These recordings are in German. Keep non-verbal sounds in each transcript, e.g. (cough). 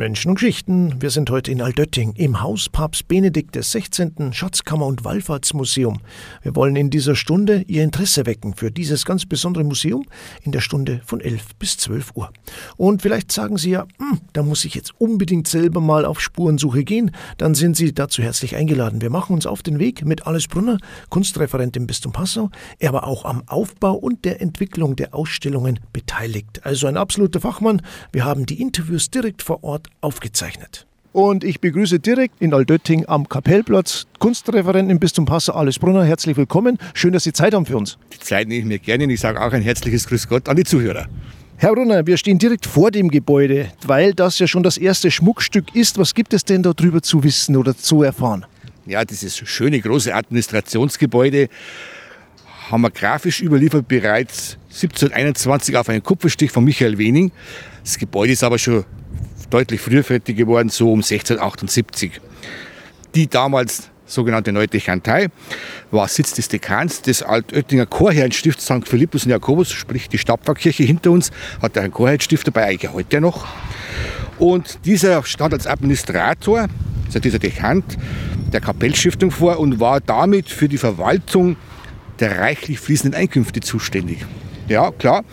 Menschen und Geschichten. Wir sind heute in Altötting im Haus Papst Benedikt XVI. Schatzkammer- und Wallfahrtsmuseum. Wir wollen in dieser Stunde Ihr Interesse wecken für dieses ganz besondere Museum in der Stunde von 11 bis 12 Uhr. Und vielleicht sagen Sie ja, hm, da muss ich jetzt unbedingt selber mal auf Spurensuche gehen. Dann sind Sie dazu herzlich eingeladen. Wir machen uns auf den Weg mit Alice Brunner, Kunstreferent im Bistum Passau. Er war auch am Aufbau und der Entwicklung der Ausstellungen beteiligt. Also ein absoluter Fachmann. Wir haben die Interviews direkt vor Ort aufgezeichnet. Und ich begrüße direkt in Aldötting am Kapellplatz Kunstreferenten im Bistum Passau, Alice Brunner. Herzlich willkommen. Schön, dass Sie Zeit haben für uns. Die Zeit nehme ich mir gerne und ich sage auch ein herzliches Grüß Gott an die Zuhörer. Herr Brunner, wir stehen direkt vor dem Gebäude, weil das ja schon das erste Schmuckstück ist. Was gibt es denn darüber zu wissen oder zu erfahren? Ja, dieses schöne große Administrationsgebäude haben wir grafisch überliefert bereits 1721 auf einen Kupferstich von Michael Wening. Das Gebäude ist aber schon deutlich früher fertig geworden, so um 1678. Die damals sogenannte Neue Dechantei war Sitz des Dekans des Altöttinger Chorherrenstifts St. Philippus und Jakobus, sprich die Stadtpfarrkirche hinter uns, hat einen Chorherrenstift dabei, eigentlich heute noch. Und dieser stand als Administrator, also dieser Dechant, der Kapellstiftung vor und war damit für die Verwaltung der reichlich fließenden Einkünfte zuständig. Ja, klar,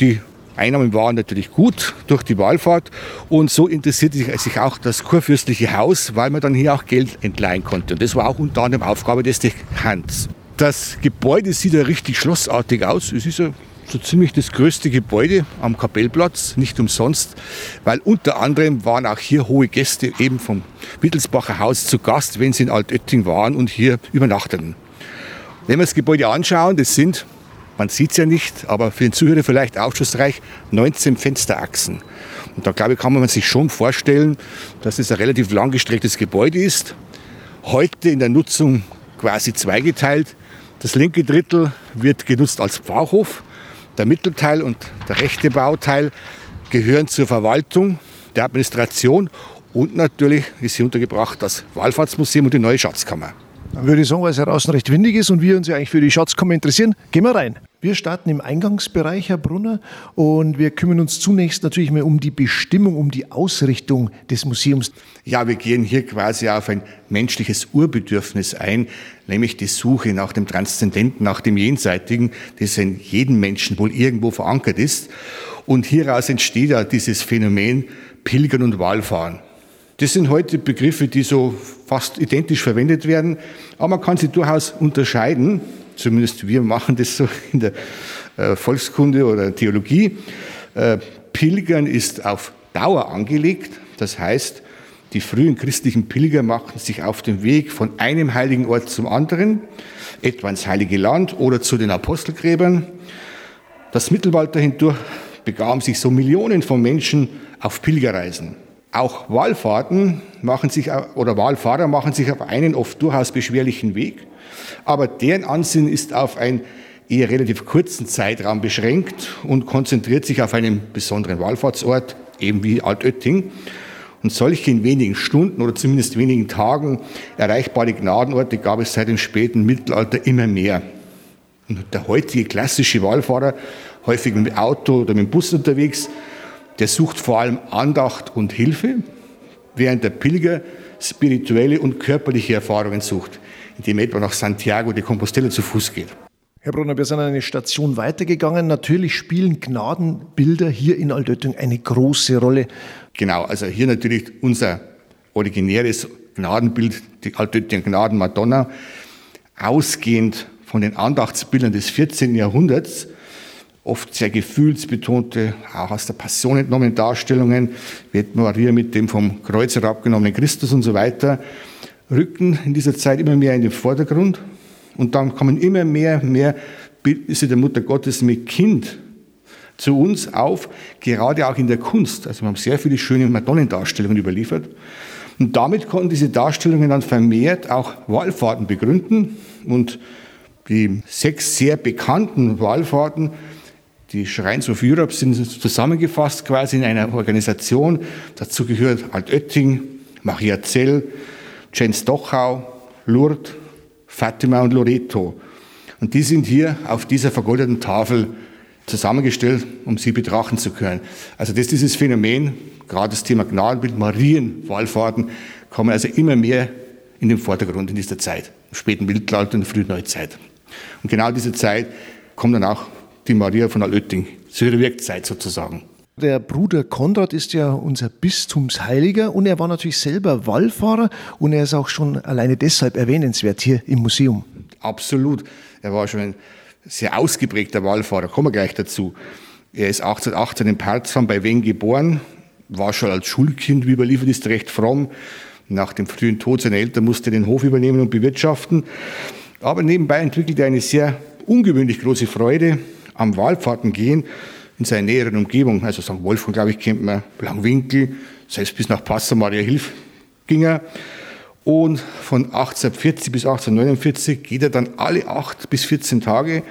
die Einnahmen waren natürlich gut durch die Wallfahrt und so interessierte sich auch das kurfürstliche Haus, weil man dann hier auch Geld entleihen konnte. Und das war auch unter anderem Aufgabe des Dekans. Das Gebäude sieht ja richtig schlossartig aus. Es ist ja so ziemlich das größte Gebäude am Kapellplatz, nicht umsonst, weil unter anderem waren auch hier hohe Gäste eben vom Wittelsbacher Haus zu Gast, wenn sie in Altötting waren und hier übernachteten. Wenn wir das Gebäude anschauen, das sind man sieht es ja nicht, aber für den Zuhörer vielleicht aufschlussreich, 19 Fensterachsen. Und da glaube ich, kann man sich schon vorstellen, dass es ein relativ langgestrecktes Gebäude ist. Heute in der Nutzung quasi zweigeteilt. Das linke Drittel wird genutzt als Pfarrhof. Der Mittelteil und der rechte Bauteil gehören zur Verwaltung, der Administration und natürlich ist hier untergebracht das Wallfahrtsmuseum und die neue Schatzkammer. Dann würde ich sagen, weil es draußen recht windig ist und wir uns ja eigentlich für die Schatzkammer interessieren, gehen wir rein. Wir starten im Eingangsbereich, Herr Brunner, und wir kümmern uns zunächst natürlich mal um die Bestimmung, um die Ausrichtung des Museums. Ja, wir gehen hier quasi auf ein menschliches Urbedürfnis ein, nämlich die Suche nach dem Transzendenten, nach dem Jenseitigen, das in jedem Menschen wohl irgendwo verankert ist. Und hieraus entsteht ja dieses Phänomen Pilgern und Wallfahren. Das sind heute Begriffe, die so fast identisch verwendet werden, aber man kann sie durchaus unterscheiden. Zumindest wir machen das so in der äh, Volkskunde oder Theologie. Äh, Pilgern ist auf Dauer angelegt. Das heißt, die frühen christlichen Pilger machten sich auf den Weg von einem heiligen Ort zum anderen, etwa ins Heilige Land oder zu den Apostelgräbern. Das Mittelalter hindurch begaben sich so Millionen von Menschen auf Pilgerreisen. Auch Wallfahrten machen sich, oder Wallfahrer machen sich auf einen oft durchaus beschwerlichen Weg, aber deren Ansinn ist auf einen eher relativ kurzen Zeitraum beschränkt und konzentriert sich auf einen besonderen Wallfahrtsort, eben wie Altötting. Und solche in wenigen Stunden oder zumindest wenigen Tagen erreichbare Gnadenorte gab es seit dem späten Mittelalter immer mehr. Und der heutige klassische Wallfahrer, häufig mit Auto oder mit dem Bus unterwegs, der sucht vor allem Andacht und Hilfe, während der Pilger spirituelle und körperliche Erfahrungen sucht, indem er etwa nach Santiago de Compostela zu Fuß geht. Herr Brunner, wir sind eine Station weitergegangen. Natürlich spielen Gnadenbilder hier in Altötting eine große Rolle. Genau, also hier natürlich unser originäres Gnadenbild, die Altöttinger Gnadenmadonna, ausgehend von den Andachtsbildern des 14. Jahrhunderts, oft sehr gefühlsbetonte, auch aus der Passion entnommene Darstellungen, wird Maria mit dem vom Kreuz herabgenommenen Christus und so weiter, rücken in dieser Zeit immer mehr in den Vordergrund. Und dann kommen immer mehr, mehr Bildnisse der Mutter Gottes mit Kind zu uns auf, gerade auch in der Kunst. Also wir haben sehr viele schöne Madonnendarstellungen überliefert. Und damit konnten diese Darstellungen dann vermehrt auch Wallfahrten begründen. Und die sechs sehr bekannten Wallfahrten die Shrines of Europe sind zusammengefasst quasi in einer Organisation. Dazu gehört Altötting, Maria Zell, Jens Dochau, Lourdes, Fatima und Loreto. Und die sind hier auf dieser vergoldeten Tafel zusammengestellt, um sie betrachten zu können. Also das dieses Phänomen gerade das Thema Gnadenbild, Marienwallfahrten, kommen also immer mehr in den Vordergrund in dieser Zeit, im späten Mittelalter und frühen Neuzeit. Und genau diese Zeit kommt dann auch die Maria von Alötting, zu ihrer Wirkzeit sozusagen. Der Bruder Konrad ist ja unser Bistumsheiliger und er war natürlich selber Wallfahrer und er ist auch schon alleine deshalb erwähnenswert hier im Museum. Absolut. Er war schon ein sehr ausgeprägter Wallfahrer, kommen wir gleich dazu. Er ist 1818 in Parzam bei Wien geboren, war schon als Schulkind, wie überliefert ist, recht fromm. Nach dem frühen Tod seiner Eltern musste er den Hof übernehmen und bewirtschaften. Aber nebenbei entwickelte er eine sehr ungewöhnlich große Freude am Wallfahrten gehen in seiner näheren Umgebung. Also St. Wolfgang, glaube ich, kennt man, Langwinkel, selbst bis nach Passau Maria Hilf ging er. Und von 1840 bis 1849 geht er dann alle acht bis 14 Tage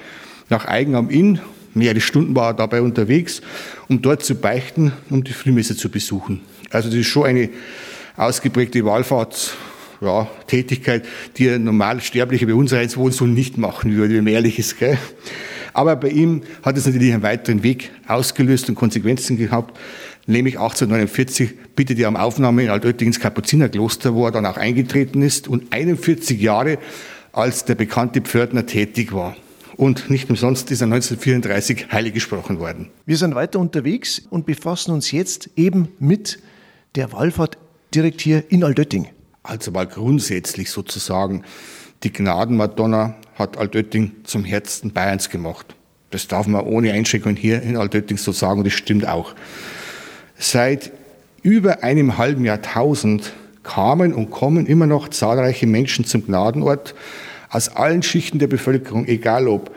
nach Eigen am Inn. Mehrere Stunden war er dabei unterwegs, um dort zu beichten, um die Frühmesse zu besuchen. Also das ist schon eine ausgeprägte Wallfahrtstätigkeit, ja, die ein normal Sterblicher bei uns wohl so nicht machen würde, wenn man ehrlich ist. Gell? Aber bei ihm hat es natürlich einen weiteren Weg ausgelöst und Konsequenzen gehabt. Nämlich 1849 bittet er um Aufnahme in Altötting ins Kapuzinerkloster, wo er dann auch eingetreten ist und 41 Jahre als der bekannte Pförtner tätig war. Und nicht umsonst ist er 1934 heilig gesprochen worden. Wir sind weiter unterwegs und befassen uns jetzt eben mit der Wallfahrt direkt hier in Altötting. Also mal grundsätzlich sozusagen, die Gnadenmadonna hat Altötting zum Herzen Bayerns gemacht. Das darf man ohne Einschränkung hier in Altötting so sagen und das stimmt auch. Seit über einem halben Jahrtausend kamen und kommen immer noch zahlreiche Menschen zum Gnadenort aus allen Schichten der Bevölkerung, egal ob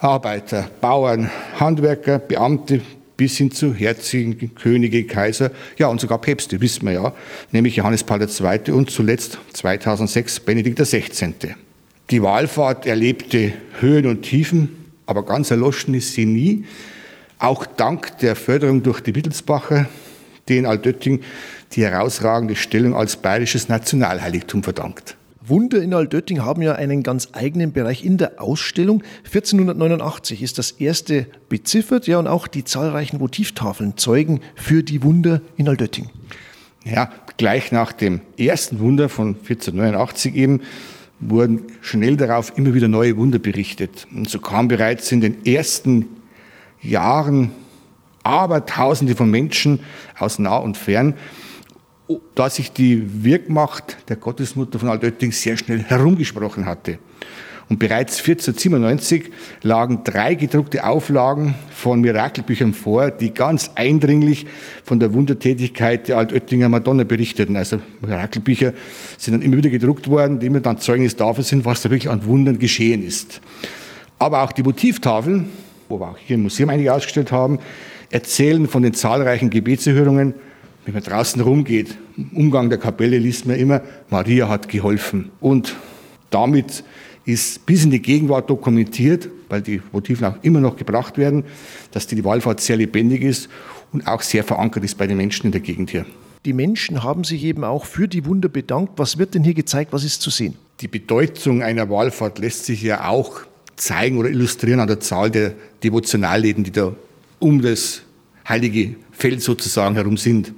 Arbeiter, Bauern, Handwerker, Beamte, bis hin zu Herzigen, Könige, Kaiser, ja und sogar Päpste, wissen wir ja, nämlich Johannes Paul II. und zuletzt 2006 Benedikt XVI. Die Wahlfahrt erlebte Höhen und Tiefen, aber ganz erloschen ist sie nie. Auch dank der Förderung durch die Wittelsbacher, die in Altötting die herausragende Stellung als bayerisches Nationalheiligtum verdankt. Wunder in Altötting haben ja einen ganz eigenen Bereich in der Ausstellung. 1489 ist das erste beziffert, ja, und auch die zahlreichen Votivtafeln zeugen für die Wunder in Altötting. Ja, gleich nach dem ersten Wunder von 1489 eben wurden schnell darauf immer wieder neue Wunder berichtet. Und so kam bereits in den ersten Jahren Abertausende von Menschen aus nah und fern, da sich die Wirkmacht der Gottesmutter von Altötting sehr schnell herumgesprochen hatte. Und bereits 1497 lagen drei gedruckte Auflagen von Mirakelbüchern vor, die ganz eindringlich von der Wundertätigkeit der Altöttinger Madonna berichteten. Also Mirakelbücher sind dann immer wieder gedruckt worden, die immer dann Zeugnis dafür sind, was da wirklich an Wundern geschehen ist. Aber auch die Motivtafeln, wo wir auch hier im Museum einige ausgestellt haben, erzählen von den zahlreichen Gebetserhörungen, wenn man draußen rumgeht. Im Umgang der Kapelle liest man immer, Maria hat geholfen. Und damit ist bis in die Gegenwart dokumentiert, weil die Motiven auch immer noch gebracht werden, dass die Wallfahrt sehr lebendig ist und auch sehr verankert ist bei den Menschen in der Gegend hier. Die Menschen haben sich eben auch für die Wunder bedankt. Was wird denn hier gezeigt? Was ist zu sehen? Die Bedeutung einer Wallfahrt lässt sich ja auch zeigen oder illustrieren an der Zahl der Devotionalläden, die da um das heilige Feld sozusagen herum sind.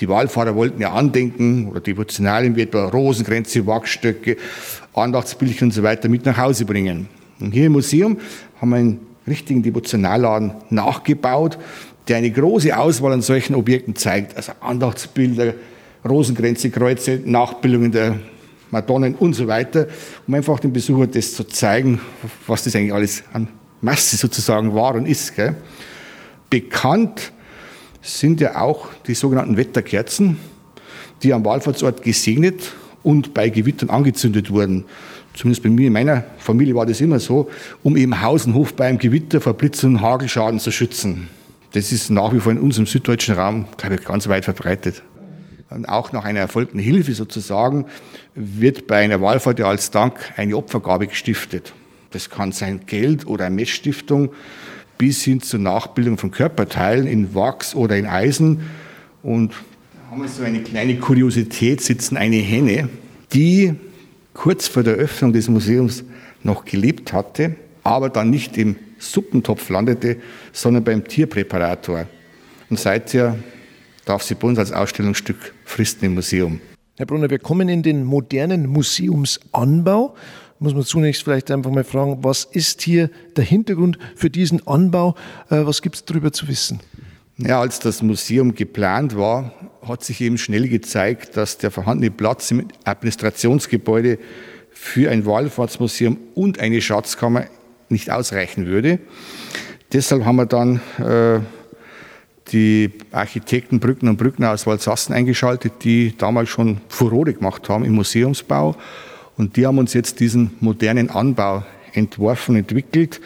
Die Wallfahrer wollten ja andenken oder Devotionalien wie etwa Rosenkränze, Wachstöcke, Andachtsbildchen und so weiter mit nach Hause bringen. Und hier im Museum haben wir einen richtigen Devotionalladen nachgebaut, der eine große Auswahl an solchen Objekten zeigt. Also Andachtsbilder, Rosenkränze, Kreuze, Nachbildungen der Madonnen und so weiter, um einfach dem Besucher das zu zeigen, was das eigentlich alles an Masse sozusagen war und ist. Gell? Bekannt sind ja auch die sogenannten Wetterkerzen, die am Wallfahrtsort gesegnet und bei Gewittern angezündet wurden. Zumindest bei mir in meiner Familie war das immer so, um eben Haus und Hof beim Gewitter vor Blitz und Hagelschaden zu schützen. Das ist nach wie vor in unserem süddeutschen Raum, glaube ich, ganz weit verbreitet. Und auch nach einer erfolgten Hilfe sozusagen wird bei einer Wallfahrt ja als Dank eine Opfergabe gestiftet. Das kann sein Geld oder eine Messstiftung bis hin zur Nachbildung von Körperteilen in Wachs oder in Eisen. Und da haben wir so eine kleine Kuriosität, sitzen eine Henne, die kurz vor der Öffnung des Museums noch gelebt hatte, aber dann nicht im Suppentopf landete, sondern beim Tierpräparator. Und seither darf sie bei uns als Ausstellungsstück fristen im Museum. Herr Brunner, wir kommen in den modernen Museumsanbau. Muss man zunächst vielleicht einfach mal fragen, was ist hier der Hintergrund für diesen Anbau? Äh, was gibt es darüber zu wissen? Ja, als das Museum geplant war, hat sich eben schnell gezeigt, dass der vorhandene Platz im Administrationsgebäude für ein Wallfahrtsmuseum und eine Schatzkammer nicht ausreichen würde. Deshalb haben wir dann äh, die Architekten Brückner und Brückner aus Walsassen eingeschaltet, die damals schon Furore gemacht haben im Museumsbau. Und die haben uns jetzt diesen modernen Anbau entworfen, entwickelt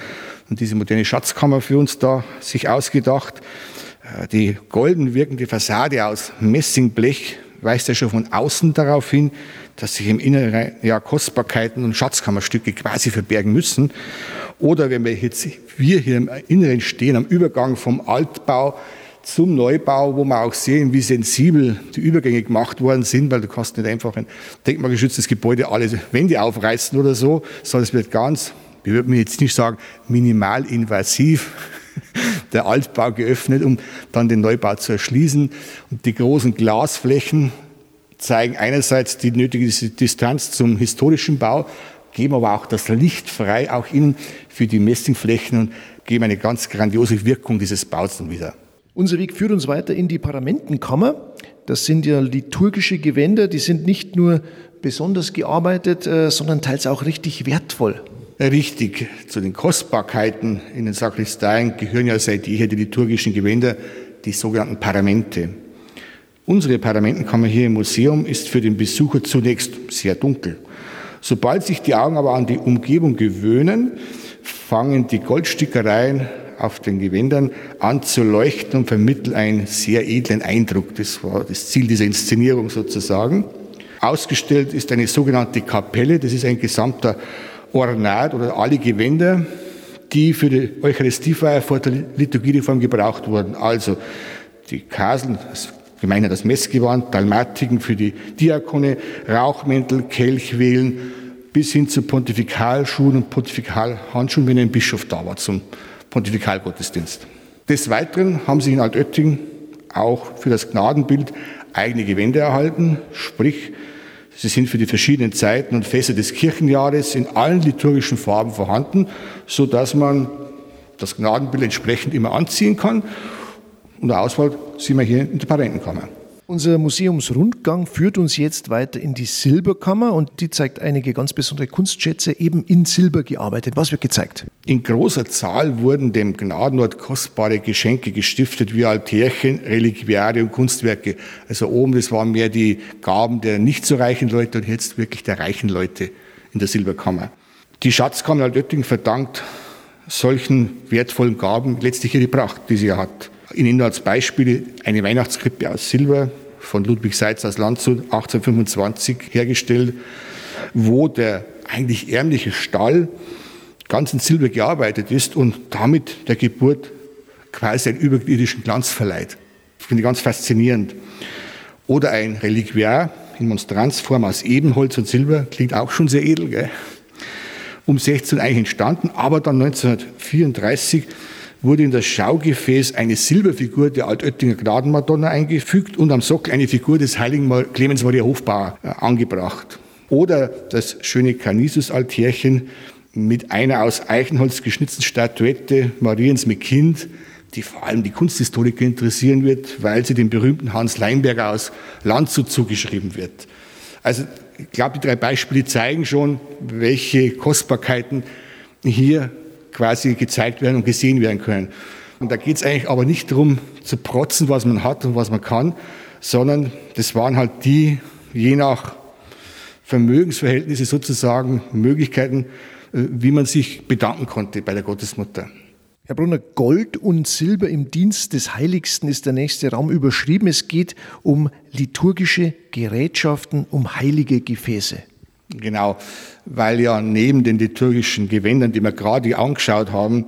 und diese moderne Schatzkammer für uns da sich ausgedacht. Äh, die golden wirkende Fassade aus Messingblech weist ja schon von außen darauf hin, dass sich im Inneren ja Kostbarkeiten und Schatzkammerstücke quasi verbergen müssen. Oder wenn wir jetzt wir hier im Inneren stehen, am Übergang vom Altbau zum Neubau, wo wir auch sehen, wie sensibel die Übergänge gemacht worden sind, weil du kannst nicht einfach ein denkmalgeschütztes Gebäude alle Wände aufreißen oder so, sondern es wird ganz, ich würde mir jetzt nicht sagen, minimalinvasiv (laughs) der Altbau geöffnet, um dann den Neubau zu erschließen. Und die großen Glasflächen zeigen einerseits die nötige Distanz zum historischen Bau, geben aber auch das Licht frei, auch innen für die Messingflächen und geben eine ganz grandiose Wirkung dieses Baus dann wieder. Unser Weg führt uns weiter in die Paramentenkammer. Das sind ja liturgische Gewänder, die sind nicht nur besonders gearbeitet, äh, sondern teils auch richtig wertvoll. Richtig, zu den Kostbarkeiten in den Sakristeien gehören ja seit jeher die liturgischen Gewänder, die sogenannten Paramente. Unsere Paramentenkammer hier im Museum ist für den Besucher zunächst sehr dunkel. Sobald sich die Augen aber an die Umgebung gewöhnen, fangen die Goldstickereien auf den Gewändern anzuleuchten und vermitteln einen sehr edlen Eindruck. Das war das Ziel dieser Inszenierung sozusagen. Ausgestellt ist eine sogenannte Kapelle, das ist ein gesamter Ornat oder alle Gewänder, die für die Eucharistiefeier vor der Liturgiereform gebraucht wurden. Also die Kaseln, gemeinhin das Messgewand, Dalmatiken für die Diakone, Rauchmäntel, Kelchwählen, bis hin zu Pontifikalschuhen und Pontifikalhandschuhen, wenn ein Bischof da war zum Pontifikalgottesdienst. Des Weiteren haben sie in Altötting auch für das Gnadenbild eigene Gewände erhalten, sprich, sie sind für die verschiedenen Zeiten und Feste des Kirchenjahres in allen liturgischen Farben vorhanden, so dass man das Gnadenbild entsprechend immer anziehen kann. Und der Auswahl sehen wir hier in der Parentenkammer. Unser Museumsrundgang führt uns jetzt weiter in die Silberkammer und die zeigt einige ganz besondere Kunstschätze, eben in Silber gearbeitet. Was wird gezeigt? In großer Zahl wurden dem Gnadenort kostbare Geschenke gestiftet, wie Altärchen, Reliquiare und Kunstwerke. Also oben, das waren mehr die Gaben der nicht so reichen Leute und jetzt wirklich der reichen Leute in der Silberkammer. Die Schatzkammer Altötting verdankt solchen wertvollen Gaben letztlich ihre Pracht, die sie hat. Ich nenne als Beispiele eine Weihnachtskrippe aus Silber von Ludwig Seitz aus Landshut 1825 hergestellt, wo der eigentlich ärmliche Stall ganz in Silber gearbeitet ist und damit der Geburt quasi einen überirdischen Glanz verleiht. Das finde ich ganz faszinierend. Oder ein Reliquiar in Monstranzform aus Ebenholz und Silber, klingt auch schon sehr edel, gell? um 16 eigentlich entstanden, aber dann 1934 wurde in das Schaugefäß eine Silberfigur der Altöttinger Gnadenmadonna eingefügt und am Sockel eine Figur des heiligen Clemens Maria Hofbauer äh, angebracht. Oder das schöne Canisius-Altärchen mit einer aus Eichenholz geschnitzten Statuette Mariens mit Kind, die vor allem die Kunsthistoriker interessieren wird, weil sie dem berühmten Hans Leinberger aus Landshut zugeschrieben wird. Also ich glaube, die drei Beispiele zeigen schon, welche Kostbarkeiten hier quasi gezeigt werden und gesehen werden können. Und da geht es eigentlich aber nicht darum zu protzen, was man hat und was man kann, sondern das waren halt die, je nach Vermögensverhältnisse sozusagen, Möglichkeiten, äh, wie man sich bedanken konnte bei der Gottesmutter. Herr Brunner, Gold und Silber im Dienst des Heiligsten ist der nächste Raum überschrieben. Es geht um liturgische Gerätschaften, um heilige Gefäße. Genau, weil ja neben den liturgischen Gewändern, die wir gerade angeschaut haben,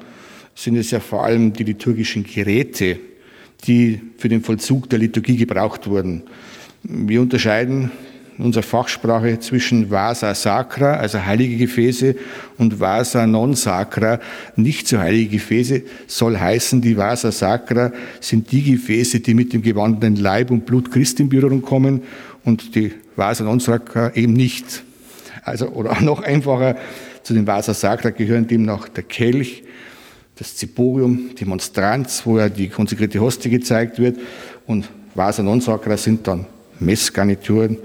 sind es ja vor allem die liturgischen Geräte, die für den Vollzug der Liturgie gebraucht wurden. Wir unterscheiden in unserer Fachsprache zwischen Vasa Sacra, also heilige Gefäße, und Vasa Non Sacra, nicht so heilige Gefäße, soll heißen, die Vasa Sacra sind die Gefäße, die mit dem gewandenen Leib und Blut Christi in Berührung kommen und die Vasa Non Sacra eben nicht. Also, oder (laughs) noch einfacher, zu den Vasa Sacra gehören demnach der Kelch, das Ziborium, die Monstranz, wo ja die konsekrierte Hostie gezeigt wird, und Vasa Non Sacra sind dann Messgarnituren,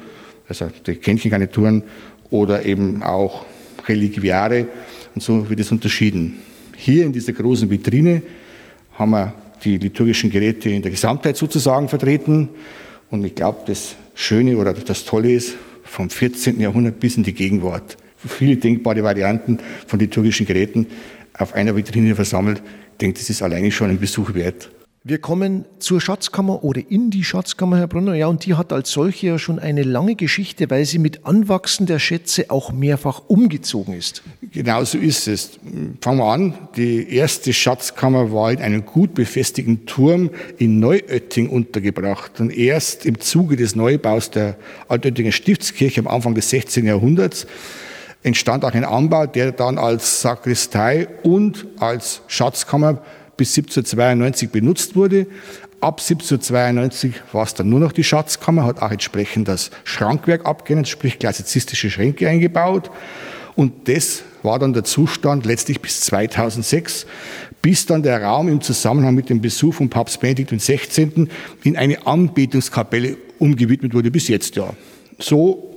also die Kännchengarnituren oder eben auch Reliquiare. Und so wird es unterschieden. Hier in dieser großen Vitrine haben wir die liturgischen Geräte in der Gesamtheit sozusagen vertreten. Und ich glaube, das Schöne oder das Tolle ist, vom 14. Jahrhundert bis in die Gegenwart. Viele denkbare Varianten von liturgischen Geräten auf einer Vitrine versammelt. Ich denke, das ist alleine schon ein Besuch wert. Wir kommen zur Schatzkammer oder in die Schatzkammer, Herr Brunner. Ja, und die hat als solche ja schon eine lange Geschichte, weil sie mit Anwachsen der Schätze auch mehrfach umgezogen ist. Genau so ist es. Fangen wir an. Die erste Schatzkammer war in einem gut befestigten Turm in Neuötting untergebracht. Und erst im Zuge des Neubaus der Altöttinger Stiftskirche am Anfang des 16. Jahrhunderts entstand auch ein Anbau, der dann als Sakristei und als Schatzkammer bis 1792 benutzt wurde. Ab 1792 war es dann nur noch die Schatzkammer, hat auch entsprechend das Schrankwerk abgeändert, sprich klassizistische Schränke eingebaut. Und das war dann der Zustand letztlich bis 2006, bis dann der Raum im Zusammenhang mit dem Besuch von Papst Benedikt XVI. in eine Anbetungskapelle umgewidmet wurde, bis jetzt ja. So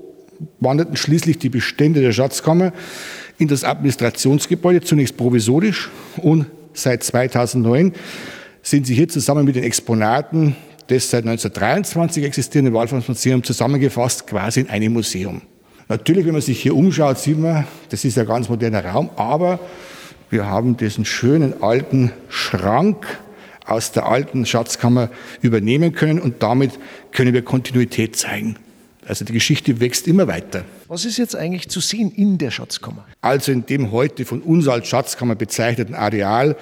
wanderten schließlich die Bestände der Schatzkammer in das Administrationsgebäude, zunächst provisorisch und seit 2009 sind sie hier zusammen mit den Exponaten des seit 1923 existierenden Wallfahrtsmuseums zusammengefasst, quasi in einem Museum. Natürlich, wenn man sich hier umschaut, sieht man, das ist ein ganz moderner Raum, aber wir haben diesen schönen alten Schrank aus der alten Schatzkammer übernehmen können und damit können wir Kontinuität zeigen. Also die Geschichte wächst immer weiter. Was ist jetzt eigentlich zu sehen in der Schatzkammer? Also in dem heute von uns als Schatzkammer bezeichneten Areal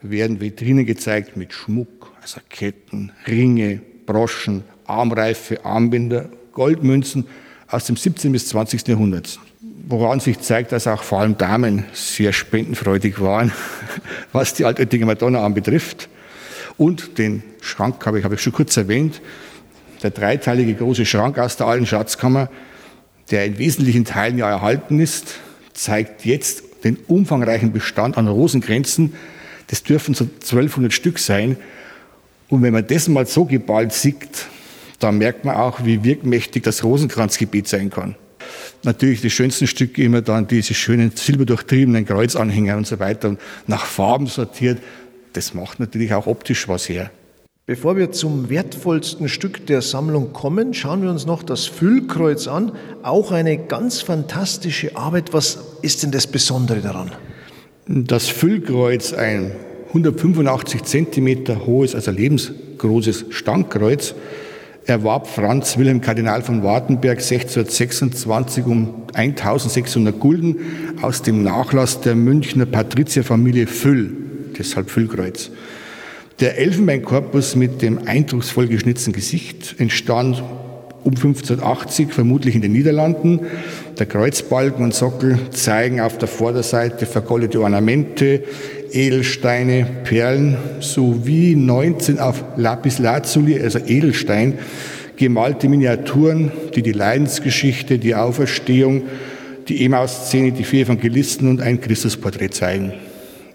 werden Vitrinen gezeigt mit Schmuck, also Ketten, Ringe, Broschen, Armreife, Armbinder, Goldmünzen aus dem 17. bis 20. Jahrhundert. Woran sich zeigt, dass auch vor allem Damen sehr spendenfreudig waren, (laughs) was die Altöttinger Madonna anbetrifft. Und den Schrank habe ich, habe ich schon kurz erwähnt, der dreiteilige große Schrank aus der alten Schatzkammer, der in wesentlichen Teilen ja erhalten ist, zeigt jetzt den umfangreichen Bestand an Rosenkränzen. Das dürfen so 1200 Stück sein. Und wenn man das mal so geballt sieht, dann merkt man auch, wie wirkmächtig das Rosenkranzgebiet sein kann. Natürlich die schönsten Stücke immer dann diese schönen silberdurchtriebenen Kreuzanhänger und so weiter und nach Farben sortiert. Das macht natürlich auch optisch was her. Bevor wir zum wertvollsten Stück der Sammlung kommen, schauen wir uns noch das Füllkreuz an. Auch eine ganz fantastische Arbeit. Was ist denn das Besondere daran? Das Füllkreuz, ein 185 Zentimeter hohes, also lebensgroßes Standkreuz, erwarb Franz Wilhelm Kardinal von Wartenberg 1626 um 1600 Gulden aus dem Nachlass der Münchner Patrizierfamilie Füll, deshalb Füllkreuz. Der Elfenbeinkorpus mit dem eindrucksvoll geschnitzten Gesicht entstand um 1580, vermutlich in den Niederlanden. Der Kreuzbalken und Sockel zeigen auf der Vorderseite vergoldete Ornamente, Edelsteine, Perlen sowie 19 auf Lapis Lazuli, also Edelstein, gemalte Miniaturen, die die Leidensgeschichte, die Auferstehung, die Emmaus-Szene, die vier Evangelisten und ein Christusporträt zeigen.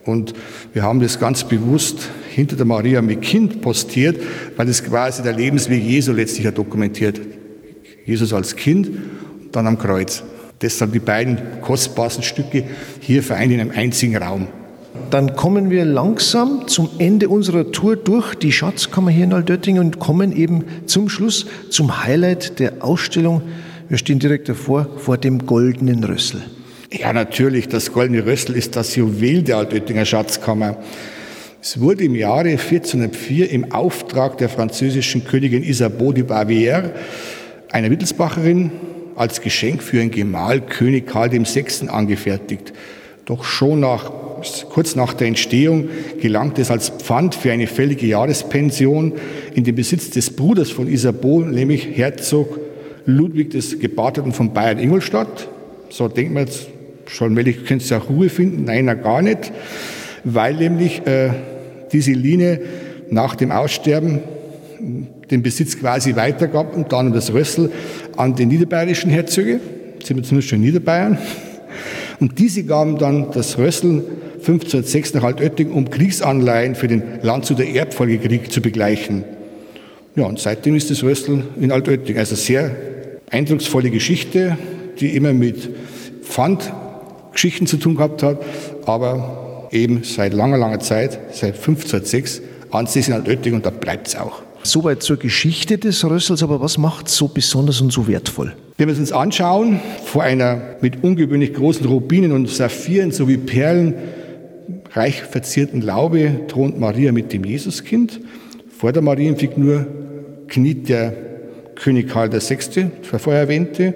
Und wir haben das ganz bewusst hinter der Maria mit Kind postiert, weil es quasi der Lebensweg Jesu letztlich dokumentiert. Jesus als Kind, dann am Kreuz. Deshalb die beiden kostbarsten Stücke hier vereint in einem einzigen Raum. Dann kommen wir langsam zum Ende unserer Tour durch die Schatzkammer hier in Altötting und kommen eben zum Schluss zum Highlight der Ausstellung. Wir stehen direkt davor, vor dem goldenen Rössel. Ja, natürlich, das goldene Rössel ist das Juwel der Altöttinger Schatzkammer. Es wurde im Jahre 1404 im Auftrag der französischen Königin Isabeau de Bavière, einer Wittelsbacherin, als Geschenk für ihren Gemahl König Karl VI. angefertigt. Doch schon nach, kurz nach der Entstehung gelangte es als Pfand für eine fällige Jahrespension in den Besitz des Bruders von Isabeau, nämlich Herzog Ludwig des Gebarteten von Bayern-Ingolstadt. So denkt man jetzt, schon wellig könnte es auch Ruhe finden. Nein, gar nicht, weil nämlich äh, diese Linie nach dem Aussterben den Besitz quasi weitergab und dann das Rössel an die niederbayerischen Herzöge, sind wir zumindest schon in Niederbayern. Und diese gaben dann das Rössel 1506 nach Altötting, um Kriegsanleihen für den Landshut der Erbfolgekrieg zu begleichen. Ja, und seitdem ist das Rössel in Altötting. Also sehr eindrucksvolle Geschichte, die immer mit Pfandgeschichten zu tun gehabt hat, aber eben seit langer, langer Zeit, seit 1506, ansässig in Altötting und da bleibt es auch. Soweit zur Geschichte des Rössels, aber was macht es so besonders und so wertvoll? Wenn wir es uns anschauen, vor einer mit ungewöhnlich großen Rubinen und Saphiren sowie Perlen reich verzierten Laube thront Maria mit dem Jesuskind. Vor der Marienfigur kniet der König Karl VI., der vorher erwähnte.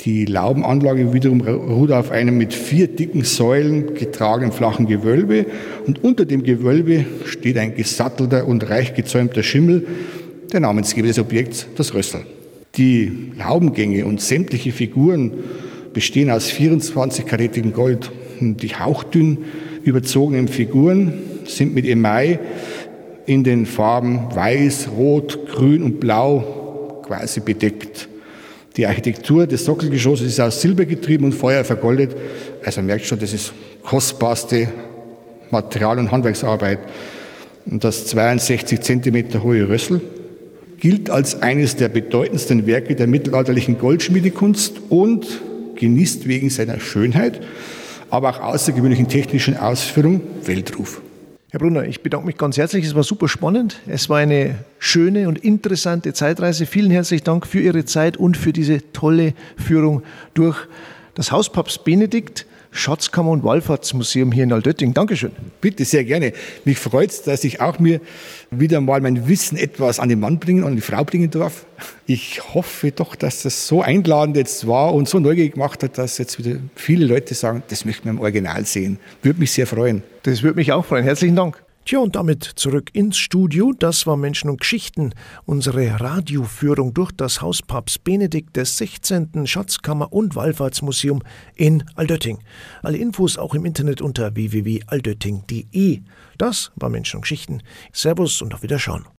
Die Laubenanlage wiederum ruht auf einem mit vier dicken Säulen getragenen flachen Gewölbe und unter dem Gewölbe steht ein gesattelter und reich gezäumter Schimmel, der Namensgeber des Objekts, das Rössel. Die Laubengänge und sämtliche Figuren bestehen aus 24-karätigem Gold. Die hauchdünn überzogenen Figuren sind mit Email in den Farben Weiß, Rot, Grün und Blau quasi bedeckt. Die Architektur des Sockelgeschosses ist aus Silber getrieben und Feuer vergoldet. Also merkt schon, das ist kostbarste Material- und Handwerksarbeit. Und das 62 Zentimeter hohe Rössel gilt als eines der bedeutendsten Werke der mittelalterlichen Goldschmiedekunst und genießt wegen seiner Schönheit, aber auch außergewöhnlichen technischen Ausführung Weltruf. Herr Brunner, ich bedanke mich ganz herzlich. Es war super spannend. Es war eine schöne und interessante Zeitreise. Vielen herzlichen Dank für Ihre Zeit und für diese tolle Führung durch das Haus Papst Benedikt. Schatzkammer und Wallfahrtsmuseum hier in Altötting. Dankeschön. Bitte, sehr gerne. Mich freut es, dass ich auch mir wieder mal mein Wissen etwas an den Mann bringen und an die Frau bringen darf. Ich hoffe doch, dass das so einladend jetzt war und so neugierig gemacht hat, dass jetzt wieder viele Leute sagen, das möchten wir im Original sehen. Würde mich sehr freuen. Das würde mich auch freuen. Herzlichen Dank. Tja, und damit zurück ins Studio. Das war Menschen und Geschichten, unsere Radioführung durch das Haus Papst Benedikt des 16. Schatzkammer- und Wallfahrtsmuseum in Altötting. Alle Infos auch im Internet unter www.aldötting.de. Das war Menschen und Geschichten. Servus und auf Wiederschauen.